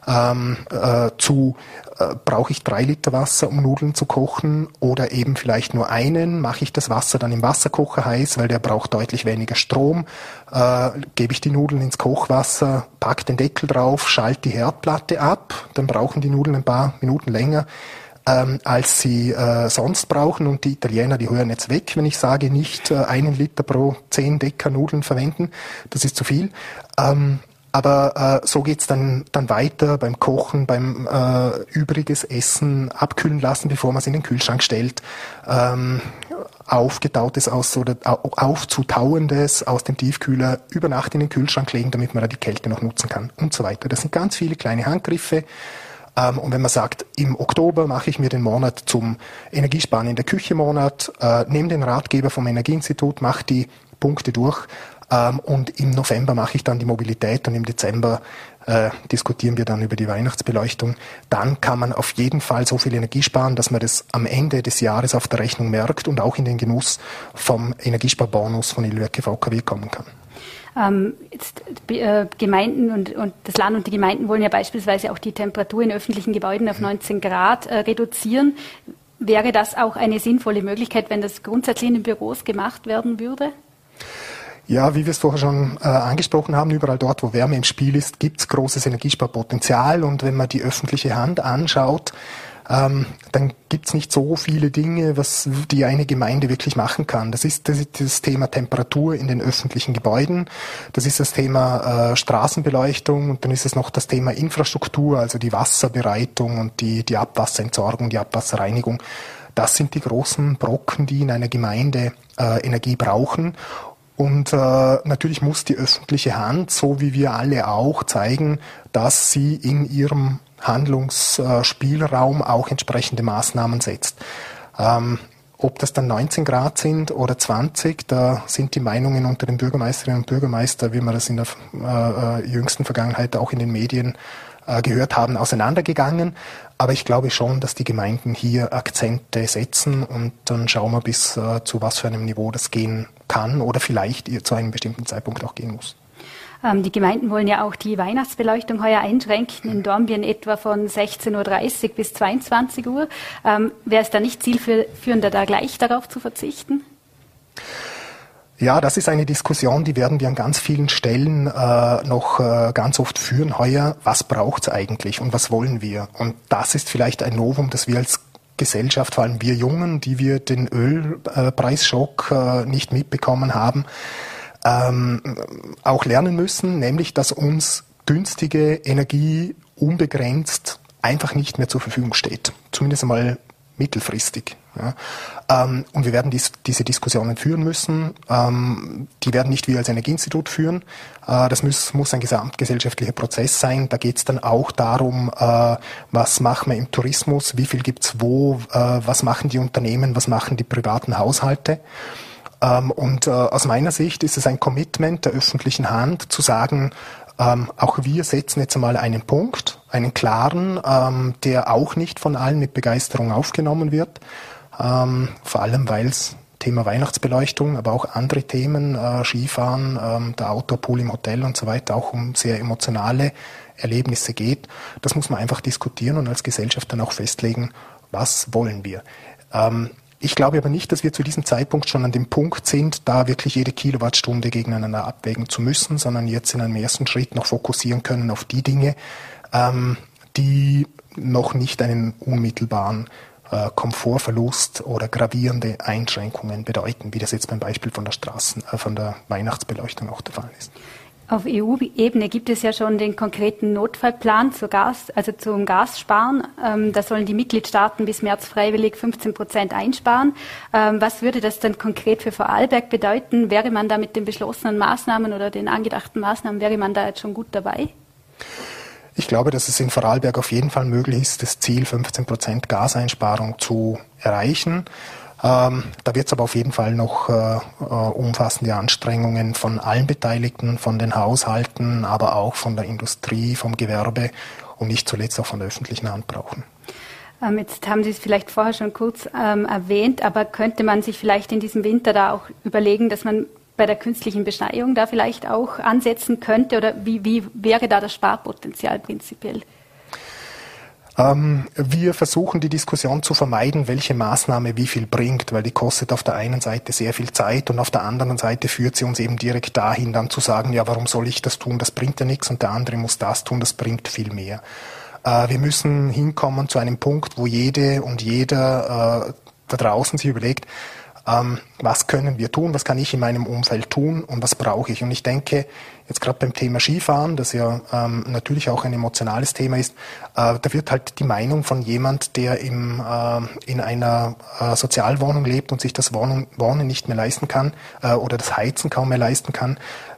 Ähm, äh, zu äh, brauche ich drei Liter Wasser, um Nudeln zu kochen oder eben vielleicht nur einen, mache ich das Wasser dann im Wasserkocher heiß, weil der braucht deutlich weniger Strom, äh, gebe ich die Nudeln ins Kochwasser, pack den Deckel drauf, schalte die Herdplatte ab, dann brauchen die Nudeln ein paar Minuten länger, ähm, als sie äh, sonst brauchen. Und die Italiener, die hören jetzt weg, wenn ich sage, nicht äh, einen Liter pro zehn Decker Nudeln verwenden. Das ist zu viel. Ähm, aber äh, so geht's dann, dann weiter beim Kochen, beim äh, übriges Essen abkühlen lassen, bevor man es in den Kühlschrank stellt. Ähm, aufgetautes aus oder aufzutauendes aus dem Tiefkühler über Nacht in den Kühlschrank legen, damit man da die Kälte noch nutzen kann und so weiter. Das sind ganz viele kleine Handgriffe. Ähm, und wenn man sagt, im Oktober mache ich mir den Monat zum Energiesparen in der Küche Monat, äh, nehme den Ratgeber vom Energieinstitut, mache die Punkte durch ähm, und im November mache ich dann die Mobilität und im Dezember äh, diskutieren wir dann über die Weihnachtsbeleuchtung. Dann kann man auf jeden Fall so viel Energie sparen, dass man das am Ende des Jahres auf der Rechnung merkt und auch in den Genuss vom Energiesparbonus von Ilwerke VKW kommen kann. Ähm, jetzt, äh, Gemeinden und, und, das Land und die Gemeinden wollen ja beispielsweise auch die Temperatur in öffentlichen Gebäuden auf 19 Grad äh, reduzieren. Wäre das auch eine sinnvolle Möglichkeit, wenn das grundsätzlich in den Büros gemacht werden würde? Ja, wie wir es vorher schon äh, angesprochen haben, überall dort, wo Wärme im Spiel ist, gibt es großes Energiesparpotenzial. Und wenn man die öffentliche Hand anschaut, ähm, dann gibt's nicht so viele Dinge, was die eine Gemeinde wirklich machen kann. Das ist das, ist das Thema Temperatur in den öffentlichen Gebäuden, das ist das Thema äh, Straßenbeleuchtung und dann ist es noch das Thema Infrastruktur, also die Wasserbereitung und die, die Abwasserentsorgung, die Abwasserreinigung. Das sind die großen Brocken, die in einer Gemeinde äh, Energie brauchen. Und äh, natürlich muss die öffentliche Hand, so wie wir alle auch, zeigen, dass sie in ihrem Handlungsspielraum auch entsprechende Maßnahmen setzt. Ähm, ob das dann 19 Grad sind oder 20, da sind die Meinungen unter den Bürgermeisterinnen und Bürgermeistern, wie wir das in der äh, äh, jüngsten Vergangenheit auch in den Medien äh, gehört haben, auseinandergegangen. Aber ich glaube schon, dass die Gemeinden hier Akzente setzen und dann schauen wir bis äh, zu was für einem Niveau das gehen kann oder vielleicht zu einem bestimmten Zeitpunkt auch gehen muss. Ähm, die Gemeinden wollen ja auch die Weihnachtsbeleuchtung heuer einschränken, in Dornbirn etwa von 16.30 Uhr bis 22 Uhr. Ähm, Wäre es da nicht zielführender, da gleich darauf zu verzichten? Ja, das ist eine Diskussion, die werden wir an ganz vielen Stellen äh, noch äh, ganz oft führen heuer. Was braucht's eigentlich und was wollen wir? Und das ist vielleicht ein Novum, dass wir als Gesellschaft, vor allem wir Jungen, die wir den Ölpreisschock äh, nicht mitbekommen haben, ähm, auch lernen müssen, nämlich dass uns günstige Energie unbegrenzt einfach nicht mehr zur Verfügung steht. Zumindest einmal mittelfristig. Ja. Ähm, und wir werden dies, diese Diskussionen führen müssen. Ähm, die werden nicht wir als Energieinstitut führen. Äh, das muss, muss, ein gesamtgesellschaftlicher Prozess sein. Da geht es dann auch darum, äh, was machen wir im Tourismus, wie viel gibt's wo, äh, was machen die Unternehmen, was machen die privaten Haushalte. Ähm, und aus meiner Sicht ist es ein Commitment der öffentlichen Hand zu sagen, auch wir setzen jetzt einmal einen Punkt, einen klaren, ähm, der auch nicht von allen mit Begeisterung aufgenommen wird. Ähm, vor allem, weil es Thema Weihnachtsbeleuchtung, aber auch andere Themen, äh, Skifahren, ähm, der Outdoor-Pool im Hotel und so weiter, auch um sehr emotionale Erlebnisse geht. Das muss man einfach diskutieren und als Gesellschaft dann auch festlegen, was wollen wir. Ähm, ich glaube aber nicht, dass wir zu diesem Zeitpunkt schon an dem Punkt sind, da wirklich jede Kilowattstunde gegeneinander abwägen zu müssen, sondern jetzt in einem ersten Schritt noch fokussieren können auf die Dinge, ähm, die noch nicht einen unmittelbaren äh, Komfortverlust oder gravierende Einschränkungen bedeuten, wie das jetzt beim Beispiel von der Straßen, äh, von der Weihnachtsbeleuchtung auch der Fall ist. Auf EU-Ebene gibt es ja schon den konkreten Notfallplan zur Gas, also zum Gassparen. Ähm, da sollen die Mitgliedstaaten bis März freiwillig 15 Prozent einsparen. Ähm, was würde das dann konkret für Vorarlberg bedeuten? Wäre man da mit den beschlossenen Maßnahmen oder den angedachten Maßnahmen, wäre man da jetzt schon gut dabei? Ich glaube, dass es in Vorarlberg auf jeden Fall möglich ist, das Ziel 15 Prozent Gaseinsparung zu erreichen. Ähm, da wird es aber auf jeden Fall noch äh, äh, umfassende Anstrengungen von allen Beteiligten, von den Haushalten, aber auch von der Industrie, vom Gewerbe und nicht zuletzt auch von der öffentlichen Hand brauchen. Ähm, jetzt haben Sie es vielleicht vorher schon kurz ähm, erwähnt, aber könnte man sich vielleicht in diesem Winter da auch überlegen, dass man bei der künstlichen Beschneiung da vielleicht auch ansetzen könnte? Oder wie, wie wäre da das Sparpotenzial prinzipiell? Ähm, wir versuchen die Diskussion zu vermeiden, welche Maßnahme wie viel bringt, weil die kostet auf der einen Seite sehr viel Zeit und auf der anderen Seite führt sie uns eben direkt dahin, dann zu sagen, ja, warum soll ich das tun, das bringt ja nichts und der andere muss das tun, das bringt viel mehr. Äh, wir müssen hinkommen zu einem Punkt, wo jede und jeder äh, da draußen sich überlegt, ähm, was können wir tun, was kann ich in meinem Umfeld tun und was brauche ich. Und ich denke, jetzt gerade beim Thema Skifahren, das ja ähm, natürlich auch ein emotionales Thema ist, äh, da wird halt die Meinung von jemand, der im, äh, in einer äh, Sozialwohnung lebt und sich das Wohnen, Wohnen nicht mehr leisten kann äh, oder das Heizen kaum mehr leisten kann,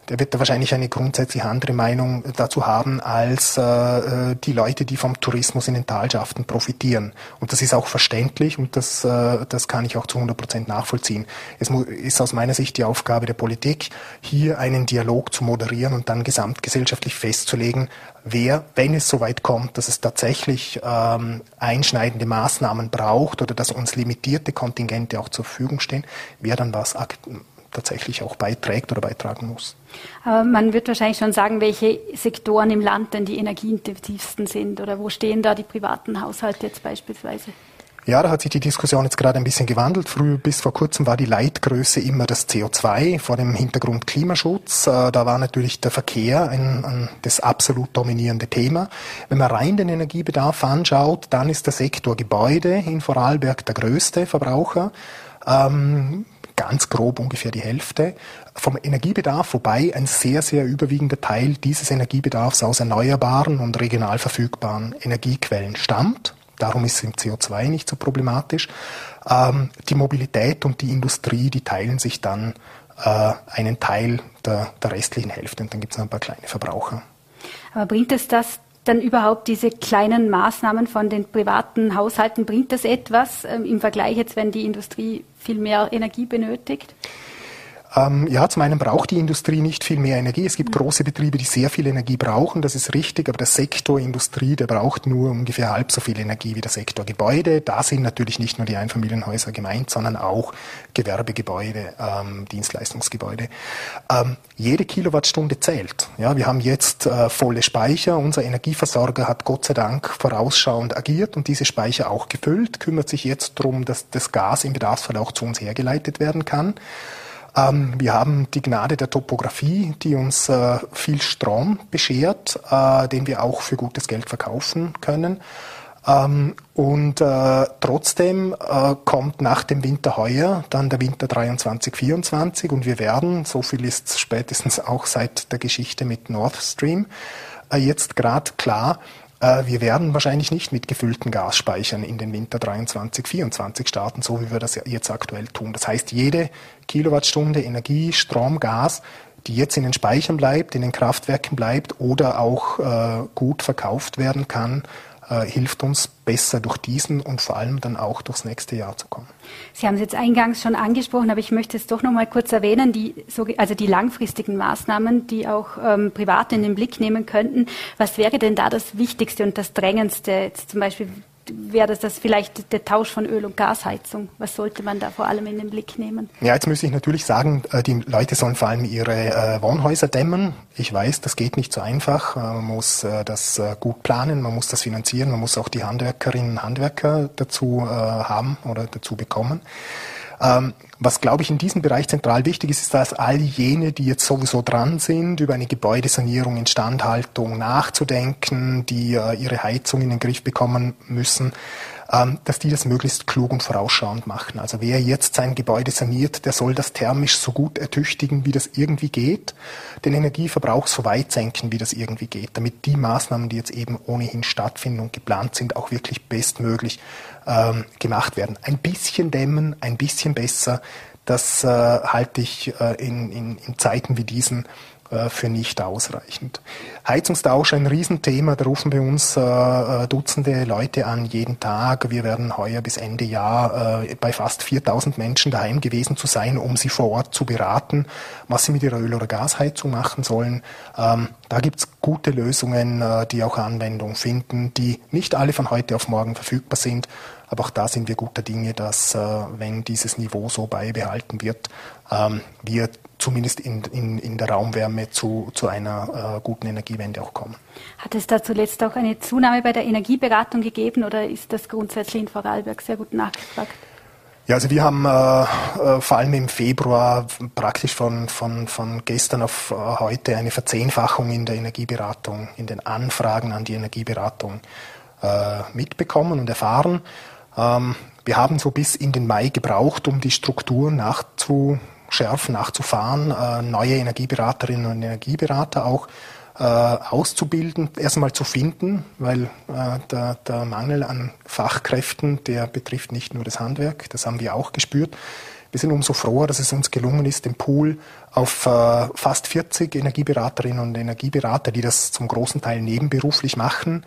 der wird da wahrscheinlich eine grundsätzlich andere Meinung dazu haben als äh, äh, die Leute, die vom Tourismus in den Talschaften profitieren. Und das ist auch verständlich und das, äh, das kann ich auch zu 100 Prozent nachvollziehen. Es ist aus meiner Sicht die Aufgabe der Politik, hier einen Dialog zu moderieren und dann gesamtgesellschaftlich festzulegen, wer, wenn es soweit kommt, dass es tatsächlich ähm, einschneidende Maßnahmen braucht oder dass uns limitierte Kontingente auch zur Verfügung stehen, wer dann was tatsächlich auch beiträgt oder beitragen muss. Aber man wird wahrscheinlich schon sagen, welche Sektoren im Land denn die energieintensivsten sind oder wo stehen da die privaten Haushalte jetzt beispielsweise? Ja, da hat sich die Diskussion jetzt gerade ein bisschen gewandelt. Früher bis vor kurzem war die Leitgröße immer das CO2 vor dem Hintergrund Klimaschutz. Äh, da war natürlich der Verkehr ein, ein, das absolut dominierende Thema. Wenn man rein den Energiebedarf anschaut, dann ist der Sektor Gebäude in Vorarlberg der größte Verbraucher. Ähm, ganz grob ungefähr die Hälfte vom Energiebedarf, wobei ein sehr, sehr überwiegender Teil dieses Energiebedarfs aus erneuerbaren und regional verfügbaren Energiequellen stammt. Darum ist es im CO2 nicht so problematisch. Ähm, die Mobilität und die Industrie, die teilen sich dann äh, einen Teil der, der restlichen Hälfte und dann gibt es noch ein paar kleine Verbraucher. Aber bringt es das dann überhaupt diese kleinen Maßnahmen von den privaten Haushalten, bringt das etwas ähm, im Vergleich jetzt, wenn die Industrie viel mehr Energie benötigt? Ähm, ja, zum einen braucht die Industrie nicht viel mehr Energie. Es gibt mhm. große Betriebe, die sehr viel Energie brauchen, das ist richtig, aber der Sektor Industrie, der braucht nur ungefähr halb so viel Energie wie der Sektor Gebäude. Da sind natürlich nicht nur die Einfamilienhäuser gemeint, sondern auch Gewerbegebäude, ähm, Dienstleistungsgebäude. Ähm, jede Kilowattstunde zählt. Ja, wir haben jetzt äh, volle Speicher. Unser Energieversorger hat Gott sei Dank vorausschauend agiert und diese Speicher auch gefüllt, kümmert sich jetzt darum, dass das Gas im Bedarfsfall auch zu uns hergeleitet werden kann. Ähm, wir haben die Gnade der Topografie, die uns äh, viel Strom beschert, äh, den wir auch für gutes Geld verkaufen können. Ähm, und äh, trotzdem äh, kommt nach dem Winter heuer dann der Winter 23, 24 und wir werden, so viel ist spätestens auch seit der Geschichte mit Nord Stream, äh, jetzt gerade klar, äh, wir werden wahrscheinlich nicht mit gefüllten Gasspeichern in den Winter 23, 24 starten, so wie wir das jetzt aktuell tun. Das heißt, jede Kilowattstunde Energie, Strom, Gas, die jetzt in den Speichern bleibt, in den Kraftwerken bleibt oder auch äh, gut verkauft werden kann, äh, hilft uns besser durch diesen und vor allem dann auch durchs nächste Jahr zu kommen. Sie haben es jetzt eingangs schon angesprochen, aber ich möchte es doch noch mal kurz erwähnen, die, also die langfristigen Maßnahmen, die auch ähm, Private in den Blick nehmen könnten. Was wäre denn da das Wichtigste und das Drängendste? Jetzt zum Beispiel wäre das, das vielleicht der Tausch von Öl- und Gasheizung? Was sollte man da vor allem in den Blick nehmen? Ja, jetzt müsste ich natürlich sagen, äh, die Leute sollen vor allem ihre äh, Wohnhäuser dämmen. Ich weiß, das geht nicht so einfach. Äh, man muss das gut planen, man muss das finanzieren, man muss auch die Handwerkerinnen und Handwerker dazu haben oder dazu bekommen. Ähm, was, glaube ich, in diesem Bereich zentral wichtig ist, ist, dass all jene, die jetzt sowieso dran sind, über eine Gebäudesanierung, Instandhaltung nachzudenken, die äh, ihre Heizung in den Griff bekommen müssen, ähm, dass die das möglichst klug und vorausschauend machen. Also wer jetzt sein Gebäude saniert, der soll das thermisch so gut ertüchtigen, wie das irgendwie geht, den Energieverbrauch so weit senken, wie das irgendwie geht, damit die Maßnahmen, die jetzt eben ohnehin stattfinden und geplant sind, auch wirklich bestmöglich ähm, gemacht werden. Ein bisschen dämmen, ein bisschen besser, das äh, halte ich äh, in, in, in Zeiten wie diesen für nicht ausreichend. Heizungstausch ein Riesenthema, da rufen bei uns äh, äh, Dutzende Leute an jeden Tag. Wir werden heuer bis Ende Jahr äh, bei fast 4000 Menschen daheim gewesen zu sein, um sie vor Ort zu beraten, was sie mit ihrer Öl- oder Gasheizung machen sollen. Ähm, da gibt's gute Lösungen, äh, die auch Anwendung finden, die nicht alle von heute auf morgen verfügbar sind. Aber auch da sind wir guter Dinge, dass, äh, wenn dieses Niveau so beibehalten wird, ähm, wir zumindest in, in, in der Raumwärme zu, zu einer äh, guten Energiewende auch kommen. Hat es da zuletzt auch eine Zunahme bei der Energieberatung gegeben oder ist das grundsätzlich in Vorarlberg sehr gut nachgefragt? Ja, also wir haben äh, äh, vor allem im Februar praktisch von, von, von gestern auf äh, heute eine Verzehnfachung in der Energieberatung, in den Anfragen an die Energieberatung mitbekommen und erfahren. Ähm, wir haben so bis in den Mai gebraucht, um die Strukturen nachzu, schärfen nachzufahren, äh, neue Energieberaterinnen und Energieberater auch äh, auszubilden, erstmal zu finden, weil äh, der, der Mangel an Fachkräften, der betrifft nicht nur das Handwerk, das haben wir auch gespürt. Wir sind umso froher, dass es uns gelungen ist, den Pool auf äh, fast 40 Energieberaterinnen und Energieberater, die das zum großen Teil nebenberuflich machen,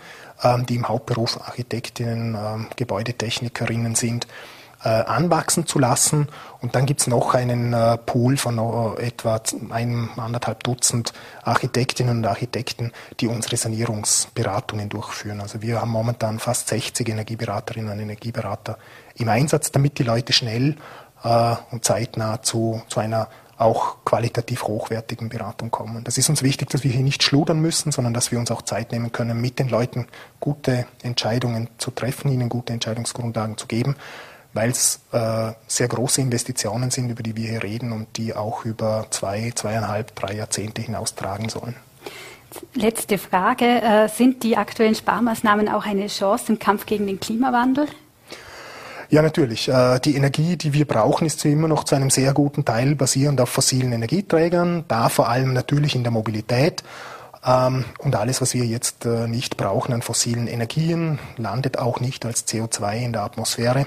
die im Hauptberuf Architektinnen, ähm, Gebäudetechnikerinnen sind, äh, anwachsen zu lassen. Und dann gibt's noch einen äh, Pool von äh, etwa einem anderthalb Dutzend Architektinnen und Architekten, die unsere Sanierungsberatungen durchführen. Also wir haben momentan fast 60 Energieberaterinnen und Energieberater im Einsatz, damit die Leute schnell und zeitnah zu, zu einer auch qualitativ hochwertigen Beratung kommen. Das ist uns wichtig, dass wir hier nicht schludern müssen, sondern dass wir uns auch Zeit nehmen können, mit den Leuten gute Entscheidungen zu treffen, ihnen gute Entscheidungsgrundlagen zu geben weil es äh, sehr große Investitionen sind, über die wir hier reden und die auch über zwei, zweieinhalb, drei Jahrzehnte hinaus tragen sollen. Letzte Frage. Äh, sind die aktuellen Sparmaßnahmen auch eine Chance im Kampf gegen den Klimawandel? Ja, natürlich. Äh, die Energie, die wir brauchen, ist immer noch zu einem sehr guten Teil basierend auf fossilen Energieträgern, da vor allem natürlich in der Mobilität. Ähm, und alles, was wir jetzt äh, nicht brauchen an fossilen Energien, landet auch nicht als CO2 in der Atmosphäre.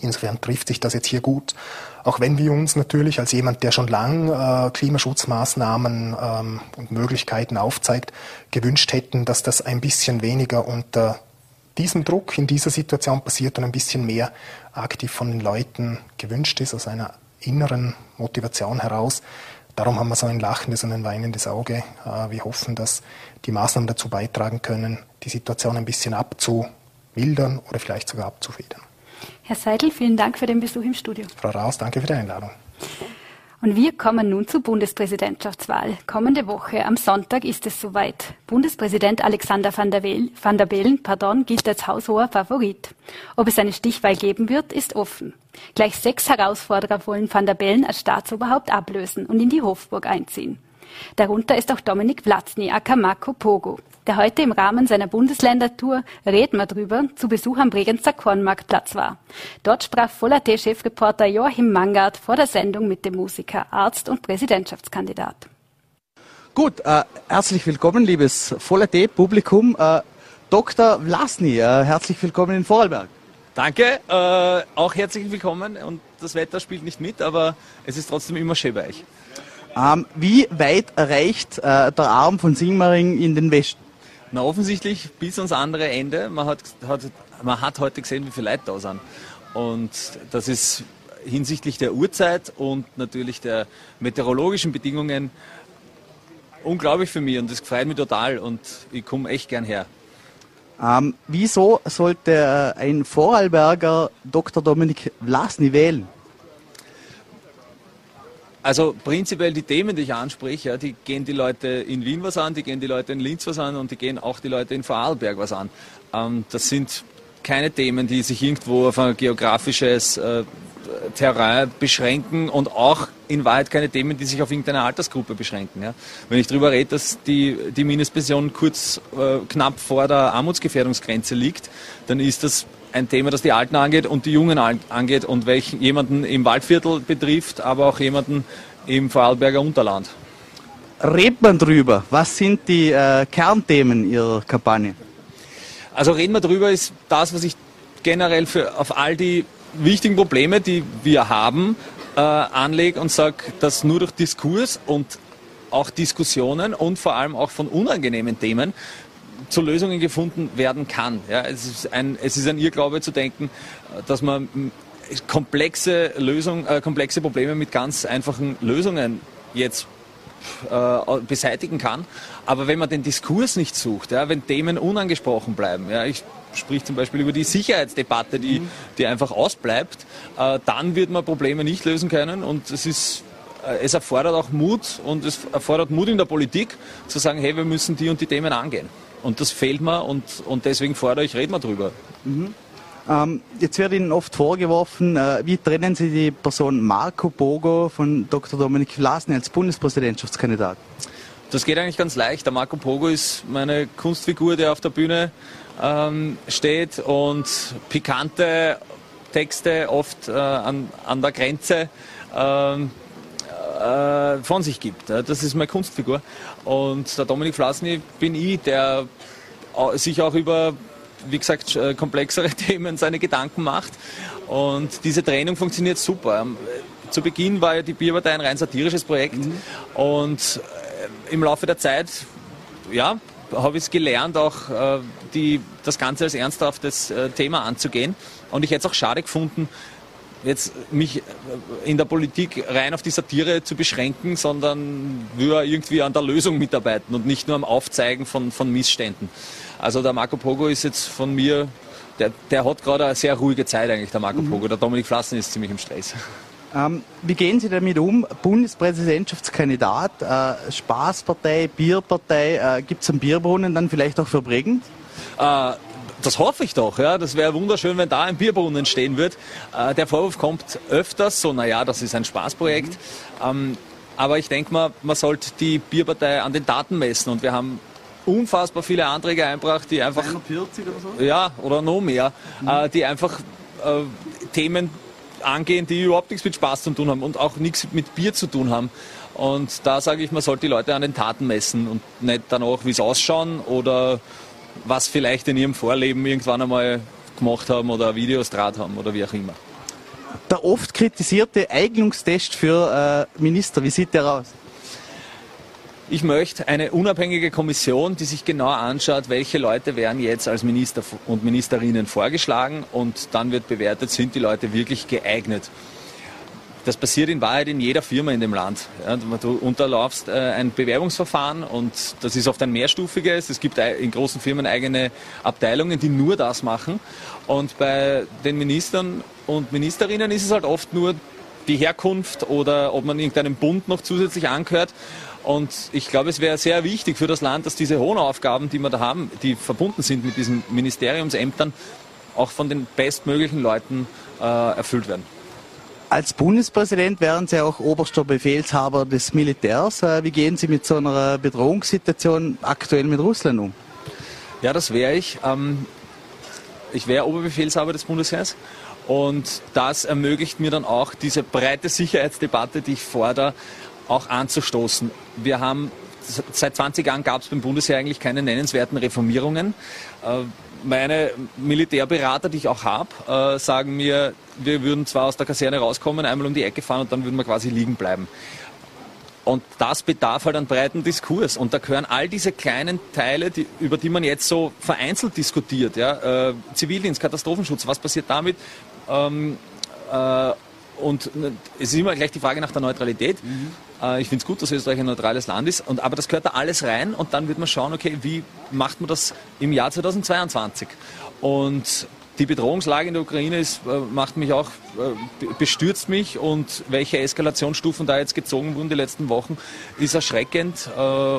Insofern trifft sich das jetzt hier gut. Auch wenn wir uns natürlich als jemand, der schon lang äh, Klimaschutzmaßnahmen ähm, und Möglichkeiten aufzeigt, gewünscht hätten, dass das ein bisschen weniger unter diesem Druck in dieser Situation passiert und ein bisschen mehr aktiv von den Leuten gewünscht ist, aus einer inneren Motivation heraus. Darum haben wir so ein lachendes und ein weinendes Auge. Äh, wir hoffen, dass die Maßnahmen dazu beitragen können, die Situation ein bisschen abzumildern oder vielleicht sogar abzufedern. Herr Seidel, vielen Dank für den Besuch im Studio. Frau Raus, danke für die Einladung. Und wir kommen nun zur Bundespräsidentschaftswahl. Kommende Woche am Sonntag ist es soweit. Bundespräsident Alexander van der, Wel, van der Bellen pardon, gilt als haushoher Favorit. Ob es eine Stichwahl geben wird, ist offen. Gleich sechs Herausforderer wollen Van der Bellen als Staatsoberhaupt ablösen und in die Hofburg einziehen. Darunter ist auch Dominik Vlatzny, aka Marco Pogo, der heute im Rahmen seiner Bundesländertour Reden wir drüber zu Besuch am Bregenzer Kornmarktplatz war. Dort sprach Voller-T-Chefreporter Joachim Mangard vor der Sendung mit dem Musiker, Arzt und Präsidentschaftskandidat. Gut, äh, herzlich willkommen, liebes Voller-T-Publikum. Äh, Dr. Vlasny, äh, herzlich willkommen in Vorarlberg. Danke, äh, auch herzlich willkommen und das Wetter spielt nicht mit, aber es ist trotzdem immer schön bei euch. Ähm, wie weit reicht äh, der Arm von Singmaring in den Westen? Na offensichtlich bis ans andere Ende. Man hat, hat, man hat heute gesehen, wie viele Leute da sind. Und das ist hinsichtlich der Uhrzeit und natürlich der meteorologischen Bedingungen unglaublich für mich und das freut mich total und ich komme echt gern her. Ähm, wieso sollte ein Vorarlberger Dr. Dominik Vlasny wählen? Also prinzipiell die Themen, die ich anspreche, ja, die gehen die Leute in Wien was an, die gehen die Leute in Linz was an und die gehen auch die Leute in Vorarlberg was an. Ähm, das sind keine Themen, die sich irgendwo auf ein geografisches äh, Terrain beschränken und auch in Wahrheit keine Themen, die sich auf irgendeine Altersgruppe beschränken. Ja. Wenn ich darüber rede, dass die, die Mindestpension kurz äh, knapp vor der Armutsgefährdungsgrenze liegt, dann ist das ein Thema, das die Alten angeht und die Jungen angeht und welchen jemanden im Waldviertel betrifft, aber auch jemanden im Vorarlberger Unterland. Redet man drüber? Was sind die äh, Kernthemen Ihrer Kampagne? Also reden wir drüber ist das, was ich generell für auf all die wichtigen Probleme, die wir haben, äh, anlege und sage, dass nur durch Diskurs und auch Diskussionen und vor allem auch von unangenehmen Themen zu Lösungen gefunden werden kann. Ja, es, ist ein, es ist ein Irrglaube zu denken, dass man komplexe Lösungen, äh, komplexe Probleme mit ganz einfachen Lösungen jetzt äh, beseitigen kann. Aber wenn man den Diskurs nicht sucht, ja, wenn Themen unangesprochen bleiben, ja, ich sprich zum Beispiel über die Sicherheitsdebatte, die, mhm. die einfach ausbleibt, äh, dann wird man Probleme nicht lösen können und es ist äh, es erfordert auch Mut und es erfordert Mut in der Politik zu sagen, hey, wir müssen die und die Themen angehen. Und das fehlt mir und, und deswegen fordere ich, reden wir drüber. Mhm. Ähm, jetzt wird Ihnen oft vorgeworfen, äh, wie trennen Sie die Person Marco Bogo von Dr. Dominik Vlasny als Bundespräsidentschaftskandidat? Das geht eigentlich ganz leicht. Der Marco Pogo ist meine Kunstfigur, der auf der Bühne ähm, steht und pikante Texte oft äh, an, an der Grenze ähm, äh, von sich gibt. Das ist meine Kunstfigur. Und der Dominik Flasny bin ich, der sich auch über, wie gesagt, äh, komplexere Themen seine Gedanken macht. Und diese Training funktioniert super. Ähm, zu Beginn war ja die Bierpartei ein rein satirisches Projekt. Mhm. Und äh, im Laufe der Zeit, ja, habe ich es gelernt, auch äh, die, das Ganze als ernsthaftes äh, Thema anzugehen. Und ich hätte es auch schade gefunden, jetzt mich in der Politik rein auf die Satire zu beschränken, sondern würde irgendwie an der Lösung mitarbeiten und nicht nur am Aufzeigen von, von Missständen. Also der Marco Pogo ist jetzt von mir, der, der hat gerade eine sehr ruhige Zeit eigentlich, der Marco mhm. Pogo. Der Dominik Flassen ist ziemlich im Stress. Ähm, wie gehen Sie damit um? Bundespräsidentschaftskandidat, äh, Spaßpartei, Bierpartei, äh, gibt es einen Bierbrunnen dann vielleicht auch für Bregenz? Äh, das hoffe ich doch. Ja. Das wäre wunderschön, wenn da ein Bierbrunnen stehen wird. Äh, der Vorwurf kommt öfters, so naja, das ist ein Spaßprojekt. Mhm. Ähm, aber ich denke mal, man sollte die Bierpartei an den Daten messen. Und wir haben unfassbar viele Anträge einbracht, die einfach... 41 oder so? Ja, oder noch mehr. Mhm. Äh, die einfach äh, Themen angehen, die überhaupt nichts mit Spaß zu tun haben und auch nichts mit Bier zu tun haben. Und da sage ich, man sollte die Leute an den Taten messen und nicht danach, wie sie ausschauen oder was vielleicht in ihrem Vorleben irgendwann einmal gemacht haben oder Videos draht haben oder wie auch immer. Der oft kritisierte Eignungstest für äh, Minister, wie sieht der aus? Ich möchte eine unabhängige Kommission, die sich genau anschaut, welche Leute werden jetzt als Minister und Ministerinnen vorgeschlagen und dann wird bewertet, sind die Leute wirklich geeignet. Das passiert in Wahrheit in jeder Firma in dem Land. Du unterlaufst äh, ein Bewerbungsverfahren und das ist oft ein mehrstufiges. Es gibt in großen Firmen eigene Abteilungen, die nur das machen. Und bei den Ministern und Ministerinnen ist es halt oft nur die Herkunft oder ob man irgendeinem Bund noch zusätzlich angehört. Und ich glaube, es wäre sehr wichtig für das Land, dass diese hohen Aufgaben, die wir da haben, die verbunden sind mit diesen Ministeriumsämtern, auch von den bestmöglichen Leuten äh, erfüllt werden. Als Bundespräsident wären Sie auch oberster Befehlshaber des Militärs. Äh, wie gehen Sie mit so einer Bedrohungssituation aktuell mit Russland um? Ja, das wäre ich. Ähm, ich wäre Oberbefehlshaber des Bundesheers. Und das ermöglicht mir dann auch diese breite Sicherheitsdebatte, die ich fordere, auch anzustoßen. Wir haben seit 20 Jahren gab es beim Bundesheer eigentlich keine nennenswerten Reformierungen. Äh, meine Militärberater, die ich auch habe, äh, sagen mir, wir würden zwar aus der Kaserne rauskommen, einmal um die Ecke fahren und dann würden wir quasi liegen bleiben. Und das bedarf halt einen breiten Diskurs. Und da gehören all diese kleinen Teile, die, über die man jetzt so vereinzelt diskutiert. Ja? Äh, Zivildienst, Katastrophenschutz, was passiert damit? Ähm, äh, und es ist immer gleich die Frage nach der Neutralität. Mhm. Äh, ich finde es gut, dass Österreich ein neutrales Land ist. Und, aber das gehört da alles rein und dann wird man schauen, okay, wie macht man das im Jahr 2022? Und die Bedrohungslage in der Ukraine ist, äh, macht mich auch, äh, bestürzt mich und welche Eskalationsstufen da jetzt gezogen wurden die letzten Wochen, ist erschreckend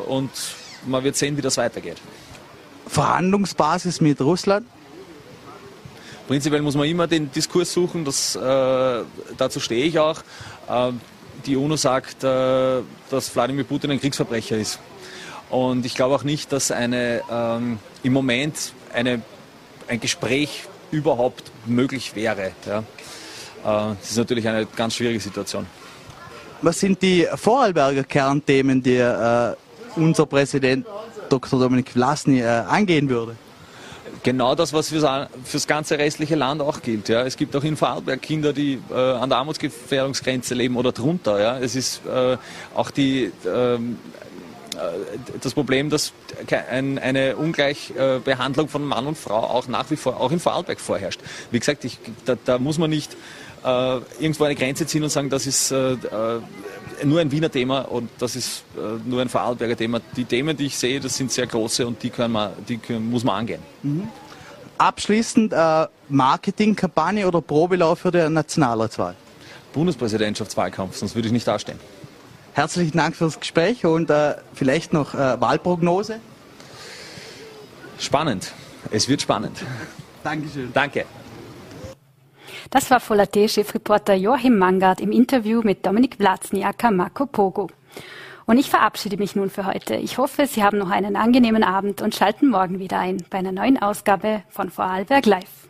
und man wird sehen, wie das weitergeht. Verhandlungsbasis mit Russland? Prinzipiell muss man immer den Diskurs suchen, das, äh, dazu stehe ich auch. Äh, die UNO sagt, äh, dass Wladimir Putin ein Kriegsverbrecher ist. Und ich glaube auch nicht, dass eine, ähm, im Moment eine, ein Gespräch überhaupt möglich wäre. Ja. Äh, das ist natürlich eine ganz schwierige Situation. Was sind die Vorarlberger Kernthemen, die äh, unser Präsident Dr. Dominik Vlasny äh, angehen würde? Genau das, was fürs, fürs ganze restliche Land auch gilt. Ja. Es gibt auch in Vorarlberg Kinder, die äh, an der Armutsgefährdungsgrenze leben oder drunter. Ja. Es ist äh, auch die, ähm, äh, das Problem, dass ein, eine Ungleichbehandlung von Mann und Frau auch nach wie vor, auch in Vorarlberg vorherrscht. Wie gesagt, ich, da, da, muss man nicht äh, irgendwo eine Grenze ziehen und sagen, das ist äh, äh, nur ein Wiener Thema und das ist äh, nur ein Vorarlberger Thema. Die Themen, die ich sehe, das sind sehr große und die, können man, die können, muss man angehen. Mhm. Abschließend äh, Marketingkampagne oder Probelauf für die Nationalratswahl? Bundespräsidentschaftswahlkampf, sonst würde ich nicht dastehen. Herzlichen Dank fürs Gespräch und äh, vielleicht noch äh, Wahlprognose. Spannend. Es wird spannend. Dankeschön. Danke. Das war Volat-Chefreporter Joachim Mangard im Interview mit Dominik Vlazniaka Marco Pogo. Und ich verabschiede mich nun für heute. Ich hoffe, Sie haben noch einen angenehmen Abend und schalten morgen wieder ein bei einer neuen Ausgabe von Vorarlberg Live.